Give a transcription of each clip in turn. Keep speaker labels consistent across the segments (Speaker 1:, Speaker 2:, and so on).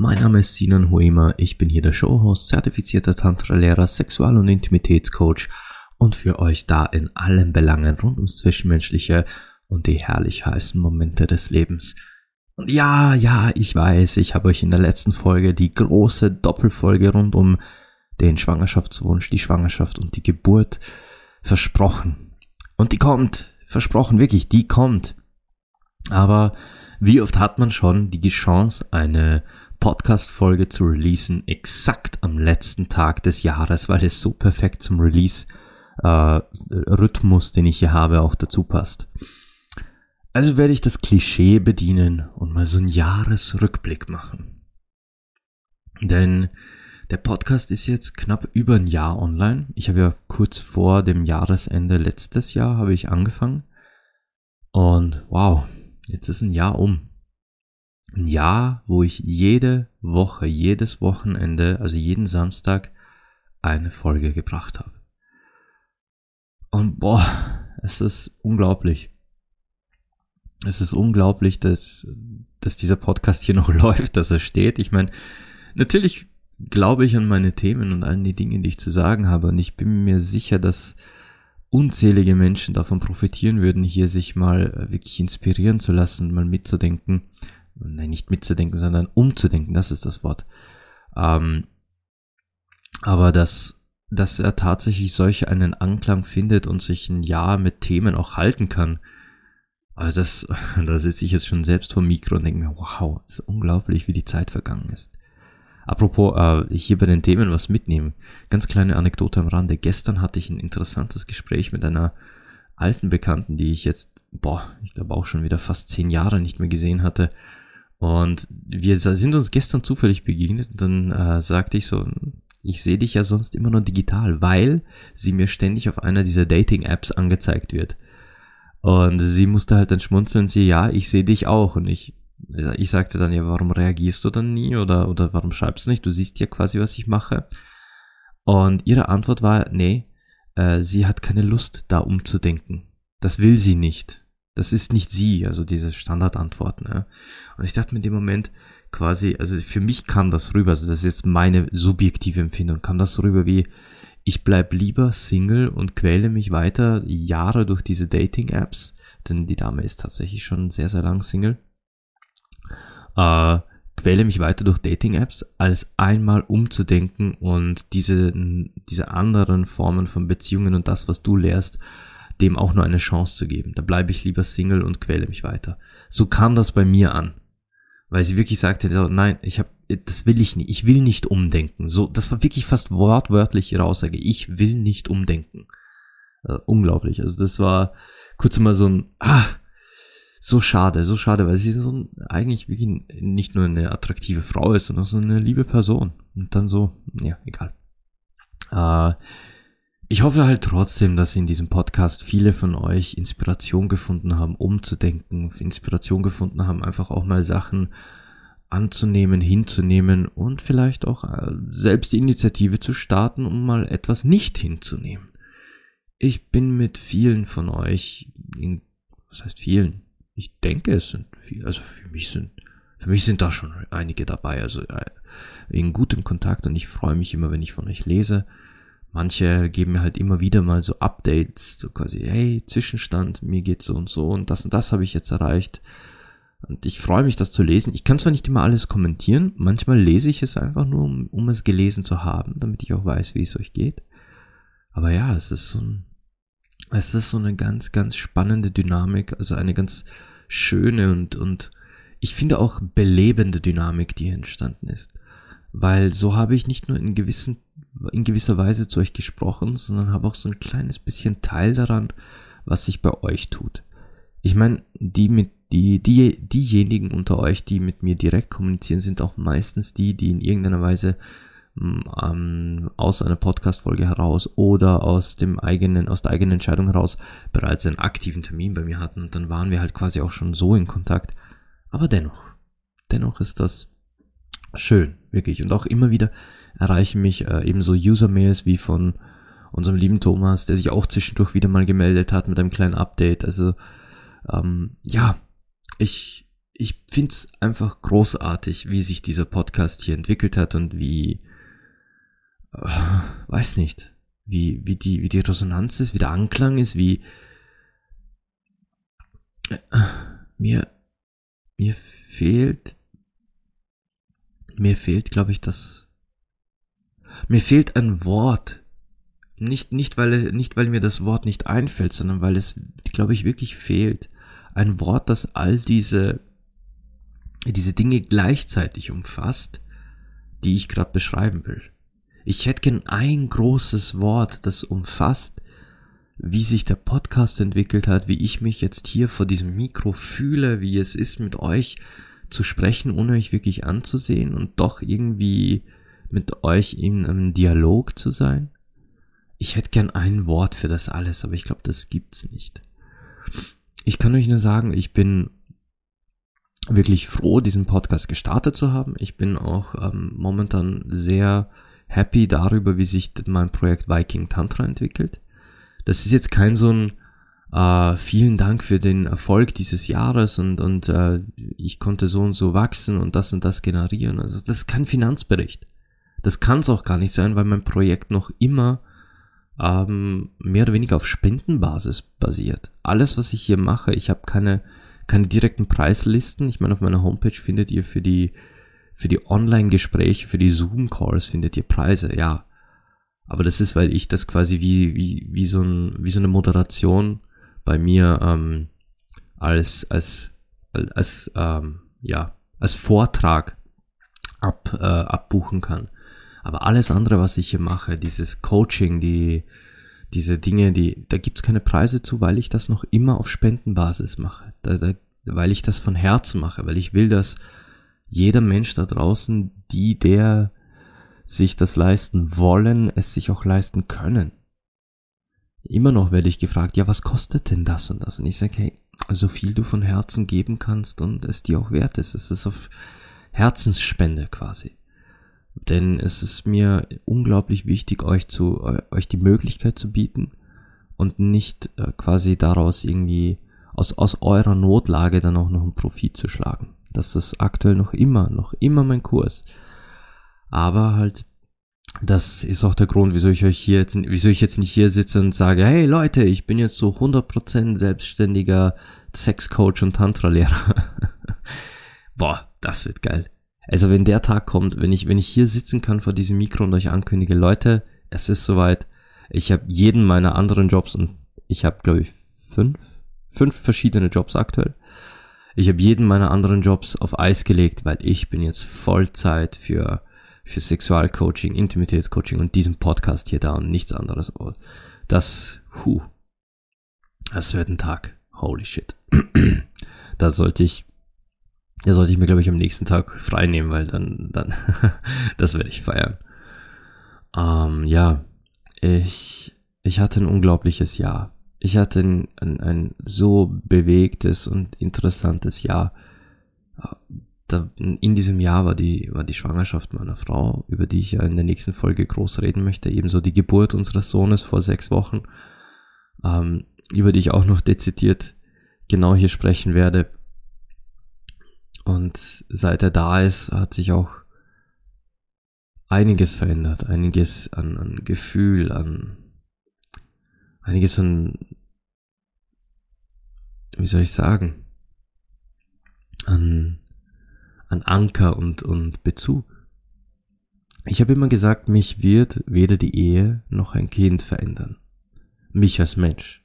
Speaker 1: Mein Name ist Sinan Huema, ich bin hier der Showhost, zertifizierter Tantra-Lehrer, Sexual- und Intimitätscoach und für euch da in allen Belangen rund ums Zwischenmenschliche und die herrlich heißen Momente des Lebens. Und ja, ja, ich weiß, ich habe euch in der letzten Folge die große Doppelfolge rund um den Schwangerschaftswunsch, die Schwangerschaft und die Geburt versprochen. Und die kommt. Versprochen, wirklich, die kommt. Aber wie oft hat man schon die Chance, eine Podcast-Folge zu releasen, exakt am letzten Tag des Jahres, weil es so perfekt zum Release-Rhythmus, äh, den ich hier habe, auch dazu passt. Also werde ich das Klischee bedienen und mal so einen Jahresrückblick machen. Denn der Podcast ist jetzt knapp über ein Jahr online. Ich habe ja kurz vor dem Jahresende letztes Jahr habe ich angefangen. Und wow, jetzt ist ein Jahr um. Ein Jahr, wo ich jede Woche, jedes Wochenende, also jeden Samstag eine Folge gebracht habe. Und boah, es ist unglaublich. Es ist unglaublich, dass, dass dieser Podcast hier noch läuft, dass er steht. Ich meine, natürlich glaube ich an meine Themen und all die Dinge, die ich zu sagen habe. Und ich bin mir sicher, dass unzählige Menschen davon profitieren würden, hier sich mal äh, wirklich inspirieren zu lassen, mal mitzudenken. Nein, nicht mitzudenken, sondern umzudenken, das ist das Wort. Ähm, aber dass, dass er tatsächlich solch einen Anklang findet und sich ein Jahr mit Themen auch halten kann. Also das, da sitze ich jetzt schon selbst vom Mikro und denke mir, wow, ist unglaublich, wie die Zeit vergangen ist. Apropos, äh, hier bei den Themen was mitnehmen. Ganz kleine Anekdote am Rande. Gestern hatte ich ein interessantes Gespräch mit einer alten Bekannten, die ich jetzt, boah, ich glaube auch schon wieder fast zehn Jahre nicht mehr gesehen hatte. Und wir sind uns gestern zufällig begegnet und dann äh, sagte ich so, ich sehe dich ja sonst immer nur digital, weil sie mir ständig auf einer dieser Dating-Apps angezeigt wird. Und sie musste halt dann schmunzeln, sie, ja, ich sehe dich auch. Und ich ich sagte dann, ja, warum reagierst du dann nie oder, oder warum schreibst du nicht? Du siehst ja quasi, was ich mache. Und ihre Antwort war, nee, äh, sie hat keine Lust, da umzudenken. Das will sie nicht. Das ist nicht sie, also diese Standardantwort. Ne? Und ich dachte mir in dem Moment quasi, also für mich kam das rüber, also das ist jetzt meine subjektive Empfindung, kam das rüber wie, ich bleib lieber Single und quäle mich weiter Jahre durch diese Dating-Apps, denn die Dame ist tatsächlich schon sehr, sehr lang Single äh, quäle mich weiter durch Dating-Apps, als einmal umzudenken und diese, diese anderen Formen von Beziehungen und das, was du lehrst, dem auch nur eine Chance zu geben. Da bleibe ich lieber Single und quäle mich weiter. So kam das bei mir an. Weil sie wirklich sagte, so, nein, ich habe, das will ich nicht, ich will nicht umdenken. So, das war wirklich fast wortwörtlich ihre Aussage. Ich will nicht umdenken. Also, unglaublich. Also das war kurz mal so ein, ah, so schade, so schade, weil sie so eigentlich wirklich nicht nur eine attraktive Frau ist, sondern so eine liebe Person. Und dann so, ja, egal. Äh, ich hoffe halt trotzdem, dass in diesem Podcast viele von euch Inspiration gefunden haben, umzudenken, Inspiration gefunden haben, einfach auch mal Sachen anzunehmen, hinzunehmen und vielleicht auch äh, selbst die Initiative zu starten, um mal etwas nicht hinzunehmen. Ich bin mit vielen von euch, in, was heißt vielen? Ich denke, es sind viele, also für mich sind, für mich sind da schon einige dabei, also äh, in gutem Kontakt und ich freue mich immer, wenn ich von euch lese. Manche geben mir halt immer wieder mal so Updates, so quasi, hey, Zwischenstand, mir geht so und so und das und das habe ich jetzt erreicht. Und ich freue mich, das zu lesen. Ich kann zwar nicht immer alles kommentieren, manchmal lese ich es einfach nur, um, um es gelesen zu haben, damit ich auch weiß, wie es euch geht. Aber ja, es ist so ein, es ist so eine ganz, ganz spannende Dynamik, also eine ganz schöne und, und ich finde auch belebende Dynamik, die entstanden ist. Weil so habe ich nicht nur in, gewissen, in gewisser Weise zu euch gesprochen, sondern habe auch so ein kleines bisschen Teil daran, was sich bei euch tut. Ich meine, die mit, die, die, diejenigen unter euch, die mit mir direkt kommunizieren, sind auch meistens die, die in irgendeiner Weise ähm, aus einer Podcast-Folge heraus oder aus dem eigenen, aus der eigenen Entscheidung heraus bereits einen aktiven Termin bei mir hatten und dann waren wir halt quasi auch schon so in Kontakt. Aber dennoch, dennoch ist das schön, wirklich. Und auch immer wieder erreichen mich äh, ebenso User-Mails wie von unserem lieben Thomas, der sich auch zwischendurch wieder mal gemeldet hat mit einem kleinen Update. Also ähm, ja, ich, ich finde es einfach großartig, wie sich dieser Podcast hier entwickelt hat und wie, äh, weiß nicht, wie, wie, die, wie die Resonanz ist, wie der Anklang ist, wie äh, mir, mir fehlt, mir fehlt, glaube ich, das, mir fehlt ein Wort. Nicht, nicht, weil, nicht, weil mir das Wort nicht einfällt, sondern weil es, glaube ich, wirklich fehlt. Ein Wort, das all diese, diese Dinge gleichzeitig umfasst, die ich gerade beschreiben will. Ich hätte gern ein großes Wort, das umfasst, wie sich der Podcast entwickelt hat, wie ich mich jetzt hier vor diesem Mikro fühle, wie es ist, mit euch zu sprechen, ohne euch wirklich anzusehen und doch irgendwie mit euch in einem Dialog zu sein. Ich hätte gern ein Wort für das alles, aber ich glaube, das gibt's nicht. Ich kann euch nur sagen, ich bin wirklich froh, diesen Podcast gestartet zu haben. Ich bin auch ähm, momentan sehr happy darüber, wie sich mein Projekt Viking Tantra entwickelt. Das ist jetzt kein so ein äh, vielen Dank für den Erfolg dieses Jahres und, und äh, ich konnte so und so wachsen und das und das generieren. Also das ist kein Finanzbericht. Das kann es auch gar nicht sein, weil mein Projekt noch immer ähm, mehr oder weniger auf Spendenbasis basiert. Alles, was ich hier mache, ich habe keine, keine direkten Preislisten. Ich meine, auf meiner Homepage findet ihr für die, für die Online-Gespräche, für die Zoom-Calls findet ihr Preise, ja. Aber das ist, weil ich das quasi wie, wie, wie, so, ein, wie so eine Moderation bei mir ähm, als, als, als, ähm, ja, als Vortrag ab, äh, abbuchen kann. Aber alles andere, was ich hier mache, dieses Coaching, die, diese Dinge, die, da gibt's keine Preise zu, weil ich das noch immer auf Spendenbasis mache. Da, da, weil ich das von Herzen mache, weil ich will, dass jeder Mensch da draußen, die, der sich das leisten wollen, es sich auch leisten können. Immer noch werde ich gefragt, ja, was kostet denn das und das? Und ich sage, hey, so viel du von Herzen geben kannst und es dir auch wert ist. Es ist auf Herzensspende quasi. Denn es ist mir unglaublich wichtig, euch zu, euch die Möglichkeit zu bieten und nicht äh, quasi daraus irgendwie aus, aus eurer Notlage dann auch noch einen Profit zu schlagen. Das ist aktuell noch immer, noch immer mein Kurs. Aber halt, das ist auch der Grund, wieso ich euch hier jetzt, wieso ich jetzt nicht hier sitze und sage, hey Leute, ich bin jetzt so 100% selbstständiger Sexcoach und Tantra-Lehrer. Boah, das wird geil. Also wenn der Tag kommt, wenn ich, wenn ich hier sitzen kann vor diesem Mikro und euch ankündige, Leute, es ist soweit, ich habe jeden meiner anderen Jobs und ich habe, glaube ich, fünf, fünf verschiedene Jobs aktuell. Ich habe jeden meiner anderen Jobs auf Eis gelegt, weil ich bin jetzt Vollzeit für, für Sexualcoaching, Intimitätscoaching und diesen Podcast hier da und nichts anderes. Das, hu, das wird ein Tag. Holy shit. da sollte ich ja, sollte ich mir, glaube ich, am nächsten Tag frei nehmen, weil dann, dann, das werde ich feiern. Ähm, ja, ich, ich hatte ein unglaubliches Jahr. Ich hatte ein, ein, ein so bewegtes und interessantes Jahr. Da, in diesem Jahr war die, war die Schwangerschaft meiner Frau, über die ich ja in der nächsten Folge groß reden möchte, ebenso die Geburt unseres Sohnes vor sechs Wochen, ähm, über die ich auch noch dezidiert genau hier sprechen werde. Und seit er da ist, hat sich auch einiges verändert, einiges an, an Gefühl, an einiges an, wie soll ich sagen, an, an Anker und, und Bezug. Ich habe immer gesagt, mich wird weder die Ehe noch ein Kind verändern. Mich als Mensch.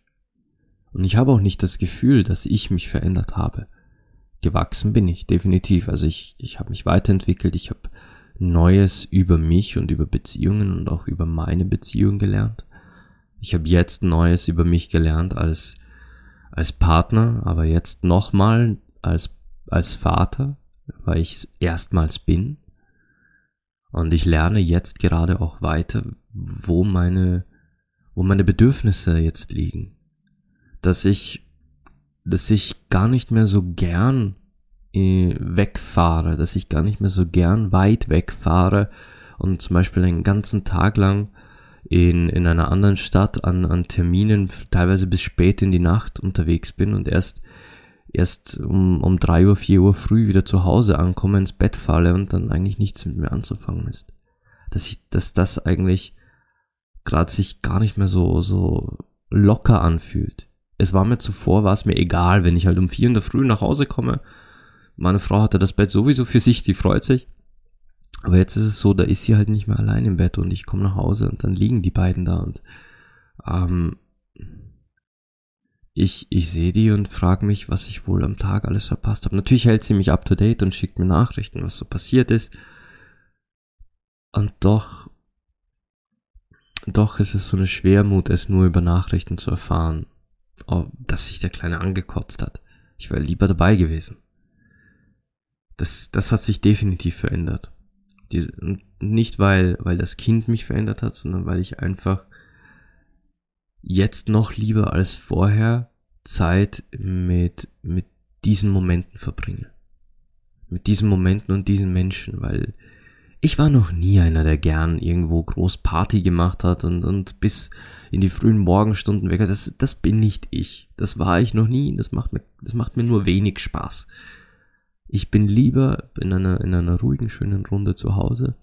Speaker 1: Und ich habe auch nicht das Gefühl, dass ich mich verändert habe gewachsen bin ich, definitiv. Also ich, ich habe mich weiterentwickelt, ich habe Neues über mich und über Beziehungen und auch über meine Beziehung gelernt. Ich habe jetzt Neues über mich gelernt als, als Partner, aber jetzt nochmal als, als Vater, weil ich es erstmals bin. Und ich lerne jetzt gerade auch weiter, wo meine, wo meine Bedürfnisse jetzt liegen. Dass ich, dass ich gar nicht mehr so gern äh, wegfahre, dass ich gar nicht mehr so gern weit wegfahre und zum Beispiel einen ganzen Tag lang in, in einer anderen Stadt an, an Terminen teilweise bis spät in die Nacht unterwegs bin und erst erst um, um drei Uhr, vier Uhr früh wieder zu Hause ankomme, ins Bett falle und dann eigentlich nichts mit mir anzufangen ist. Dass ich, dass das eigentlich gerade sich gar nicht mehr so, so locker anfühlt. Es war mir zuvor, war es mir egal, wenn ich halt um vier in der Früh nach Hause komme. Meine Frau hatte das Bett sowieso für sich, die freut sich. Aber jetzt ist es so, da ist sie halt nicht mehr allein im Bett und ich komme nach Hause und dann liegen die beiden da und ähm, ich, ich sehe die und frage mich, was ich wohl am Tag alles verpasst habe. Natürlich hält sie mich up to date und schickt mir Nachrichten, was so passiert ist. Und doch, doch ist es so eine Schwermut, es nur über Nachrichten zu erfahren, oh, dass sich der Kleine angekotzt hat. Ich wäre lieber dabei gewesen. Das, das hat sich definitiv verändert. Diese, nicht weil, weil das Kind mich verändert hat, sondern weil ich einfach jetzt noch lieber als vorher Zeit mit, mit diesen Momenten verbringe. Mit diesen Momenten und diesen Menschen, weil ich war noch nie einer, der gern irgendwo groß Party gemacht hat und, und bis in die frühen Morgenstunden weg. Das, das bin nicht ich. Das war ich noch nie. Das macht mir, das macht mir nur wenig Spaß. Ich bin lieber in einer, in einer ruhigen, schönen Runde zu Hause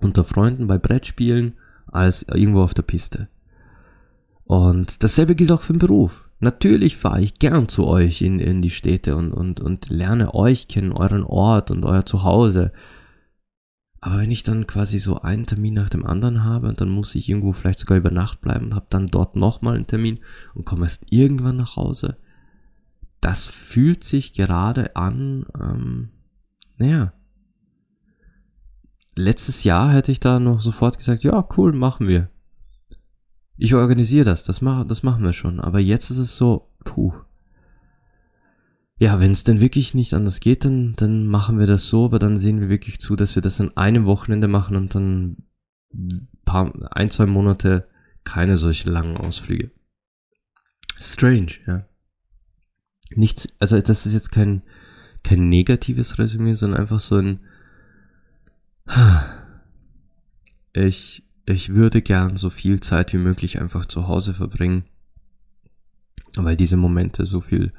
Speaker 1: unter Freunden bei Brettspielen als irgendwo auf der Piste. Und dasselbe gilt auch für den Beruf. Natürlich fahre ich gern zu euch in, in die Städte und, und, und lerne euch kennen, euren Ort und euer Zuhause. Aber wenn ich dann quasi so einen Termin nach dem anderen habe und dann muss ich irgendwo vielleicht sogar über Nacht bleiben und habe dann dort nochmal einen Termin und komme erst irgendwann nach Hause, das fühlt sich gerade an, ähm, naja. Letztes Jahr hätte ich da noch sofort gesagt, ja, cool, machen wir. Ich organisiere das, das, mach, das machen wir schon. Aber jetzt ist es so, puh. Ja, wenn es denn wirklich nicht anders geht, dann, dann machen wir das so, aber dann sehen wir wirklich zu, dass wir das an einem Wochenende machen und dann paar, ein, zwei Monate keine solche langen Ausflüge. Strange, ja. Nichts, also das ist jetzt kein, kein negatives Resümee, sondern einfach so ein, ich ich würde gern so viel Zeit wie möglich einfach zu Hause verbringen, weil diese Momente so viel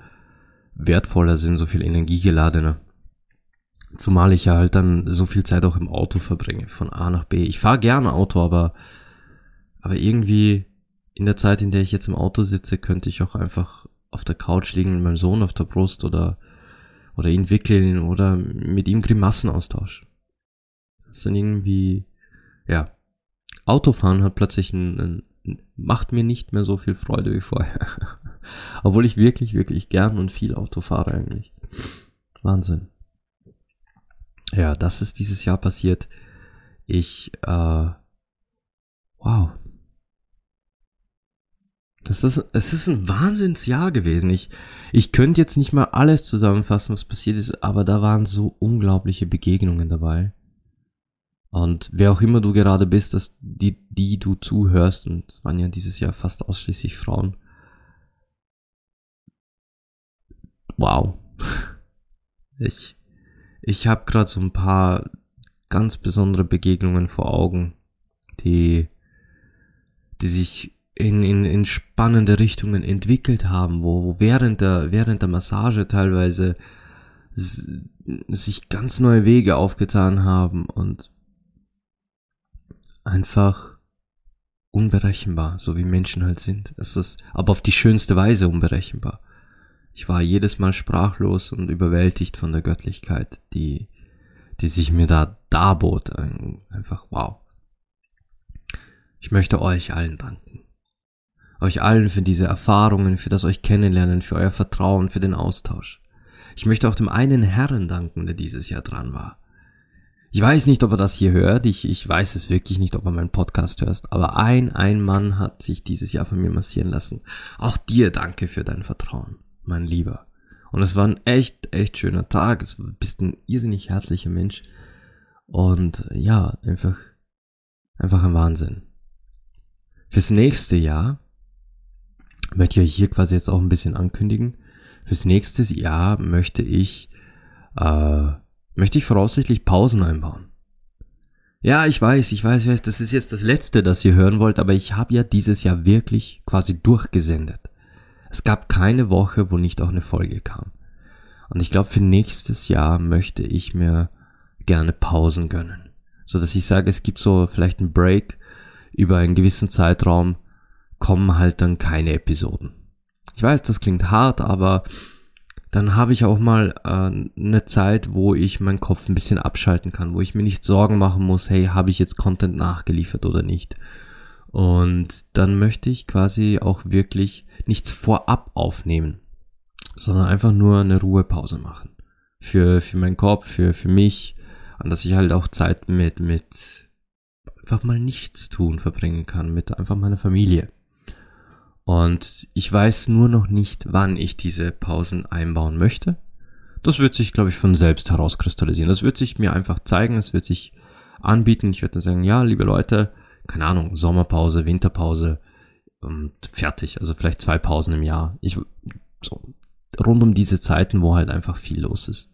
Speaker 1: wertvoller sind, so viel energiegeladener. Zumal ich ja halt dann so viel Zeit auch im Auto verbringe, von A nach B. Ich fahre gerne Auto, aber, aber irgendwie in der Zeit, in der ich jetzt im Auto sitze, könnte ich auch einfach auf der Couch liegen mit meinem Sohn auf der Brust oder, oder ihn wickeln oder mit ihm Grimassen austauschen. Das sind irgendwie, ja, Autofahren hat plötzlich ein, ein, macht mir nicht mehr so viel Freude wie vorher. Obwohl ich wirklich, wirklich gern und viel Auto fahre eigentlich. Wahnsinn. Ja, das ist dieses Jahr passiert. Ich, äh, wow. Das ist, es ist ein Wahnsinnsjahr gewesen. Ich, ich könnte jetzt nicht mal alles zusammenfassen, was passiert ist, aber da waren so unglaubliche Begegnungen dabei. Und wer auch immer du gerade bist, dass die, die du zuhörst, und waren ja dieses Jahr fast ausschließlich Frauen. Wow. Ich, ich habe gerade so ein paar ganz besondere Begegnungen vor Augen, die, die sich in, in, in spannende Richtungen entwickelt haben, wo, wo während der, während der Massage teilweise sich ganz neue Wege aufgetan haben und einfach unberechenbar, so wie Menschen halt sind. Es ist aber auf die schönste Weise unberechenbar. Ich war jedes Mal sprachlos und überwältigt von der Göttlichkeit, die, die sich mir da darbot. Einfach wow. Ich möchte euch allen danken. Euch allen für diese Erfahrungen, für das euch kennenlernen, für euer Vertrauen, für den Austausch. Ich möchte auch dem einen Herrn danken, der dieses Jahr dran war. Ich weiß nicht, ob er das hier hört. Ich, ich weiß es wirklich nicht, ob er meinen Podcast hörst. Aber ein, ein Mann hat sich dieses Jahr von mir massieren lassen. Auch dir danke für dein Vertrauen, mein Lieber. Und es war ein echt, echt schöner Tag. Es bist ein irrsinnig herzlicher Mensch. Und ja, einfach, einfach ein Wahnsinn. Fürs nächste Jahr möchte ich hier quasi jetzt auch ein bisschen ankündigen. Fürs nächste Jahr möchte ich, äh, möchte ich voraussichtlich Pausen einbauen. Ja, ich weiß, ich weiß, ich weiß, das ist jetzt das Letzte, das ihr hören wollt, aber ich habe ja dieses Jahr wirklich quasi durchgesendet. Es gab keine Woche, wo nicht auch eine Folge kam. Und ich glaube, für nächstes Jahr möchte ich mir gerne Pausen gönnen. So dass ich sage, es gibt so vielleicht einen Break über einen gewissen Zeitraum, kommen halt dann keine Episoden. Ich weiß, das klingt hart, aber dann habe ich auch mal äh, eine Zeit, wo ich meinen Kopf ein bisschen abschalten kann, wo ich mir nicht Sorgen machen muss, hey, habe ich jetzt Content nachgeliefert oder nicht. Und dann möchte ich quasi auch wirklich nichts vorab aufnehmen, sondern einfach nur eine Ruhepause machen. Für, für meinen Kopf, für, für mich, und dass ich halt auch Zeit mit, mit einfach mal nichts tun verbringen kann, mit einfach meiner Familie. Und ich weiß nur noch nicht, wann ich diese Pausen einbauen möchte. Das wird sich, glaube ich, von selbst herauskristallisieren. Das wird sich mir einfach zeigen, es wird sich anbieten. Ich werde dann sagen, ja, liebe Leute, keine Ahnung, Sommerpause, Winterpause und fertig. Also vielleicht zwei Pausen im Jahr. Ich, so, rund um diese Zeiten, wo halt einfach viel los ist.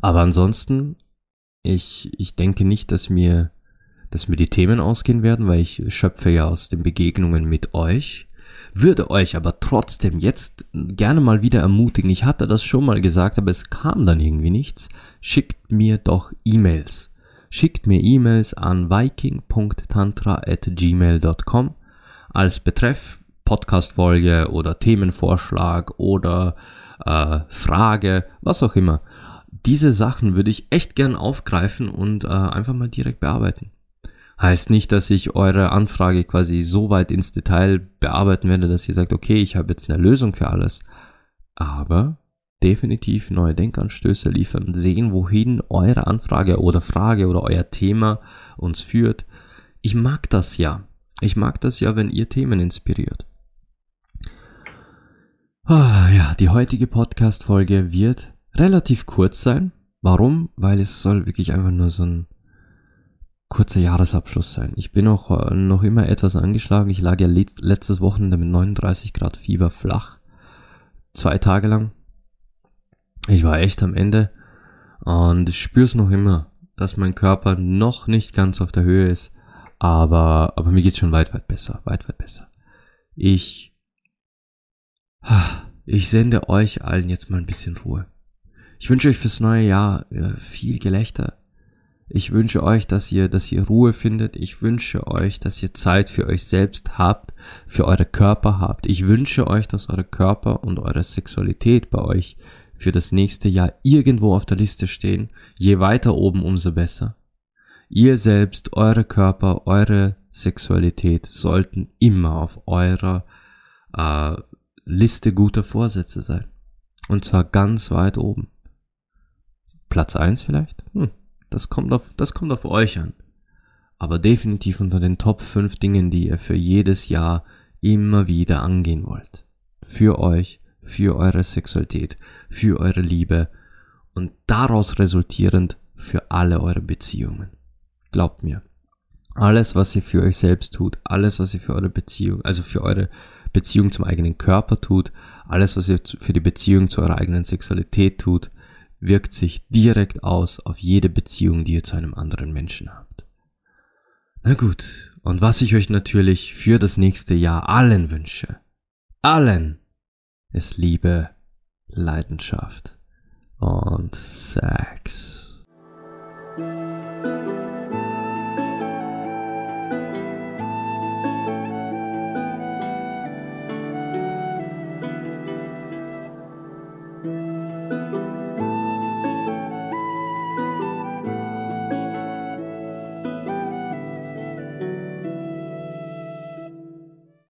Speaker 1: Aber ansonsten, ich, ich denke nicht, dass mir dass mir die Themen ausgehen werden, weil ich schöpfe ja aus den Begegnungen mit euch. Würde euch aber trotzdem jetzt gerne mal wieder ermutigen. Ich hatte das schon mal gesagt, aber es kam dann irgendwie nichts. Schickt mir doch E-Mails. Schickt mir E-Mails an viking.tantra@gmail.com als Betreff Podcast-Folge oder Themenvorschlag oder äh, Frage, was auch immer. Diese Sachen würde ich echt gern aufgreifen und äh, einfach mal direkt bearbeiten. Heißt nicht, dass ich eure Anfrage quasi so weit ins Detail bearbeiten werde, dass ihr sagt, okay, ich habe jetzt eine Lösung für alles. Aber definitiv neue Denkanstöße liefern, sehen, wohin eure Anfrage oder Frage oder euer Thema uns führt. Ich mag das ja. Ich mag das ja, wenn ihr Themen inspiriert. Ah, ja, die heutige Podcast-Folge wird relativ kurz sein. Warum? Weil es soll wirklich einfach nur so ein kurzer Jahresabschluss sein. Ich bin auch äh, noch immer etwas angeschlagen. Ich lag ja letztes Wochenende mit 39 Grad Fieber flach. Zwei Tage lang. Ich war echt am Ende. Und ich spüre es noch immer, dass mein Körper noch nicht ganz auf der Höhe ist. Aber, aber mir geht's schon weit, weit besser. Weit, weit besser. Ich, ich sende euch allen jetzt mal ein bisschen Ruhe. Ich wünsche euch fürs neue Jahr äh, viel Gelächter, ich wünsche euch, dass ihr, dass ihr Ruhe findet. Ich wünsche euch, dass ihr Zeit für euch selbst habt, für eure Körper habt. Ich wünsche euch, dass eure Körper und eure Sexualität bei euch für das nächste Jahr irgendwo auf der Liste stehen. Je weiter oben, umso besser. Ihr selbst, eure Körper, eure Sexualität sollten immer auf eurer äh, Liste guter Vorsätze sein. Und zwar ganz weit oben. Platz eins vielleicht? Hm. Das kommt auf, das kommt auf euch an. Aber definitiv unter den Top 5 Dingen, die ihr für jedes Jahr immer wieder angehen wollt. Für euch, für eure Sexualität, für eure Liebe und daraus resultierend für alle eure Beziehungen. Glaubt mir. Alles, was ihr für euch selbst tut, alles, was ihr für eure Beziehung, also für eure Beziehung zum eigenen Körper tut, alles, was ihr für die Beziehung zu eurer eigenen Sexualität tut, wirkt sich direkt aus auf jede Beziehung, die ihr zu einem anderen Menschen habt. Na gut, und was ich euch natürlich für das nächste Jahr allen wünsche, allen, ist Liebe, Leidenschaft und Sex.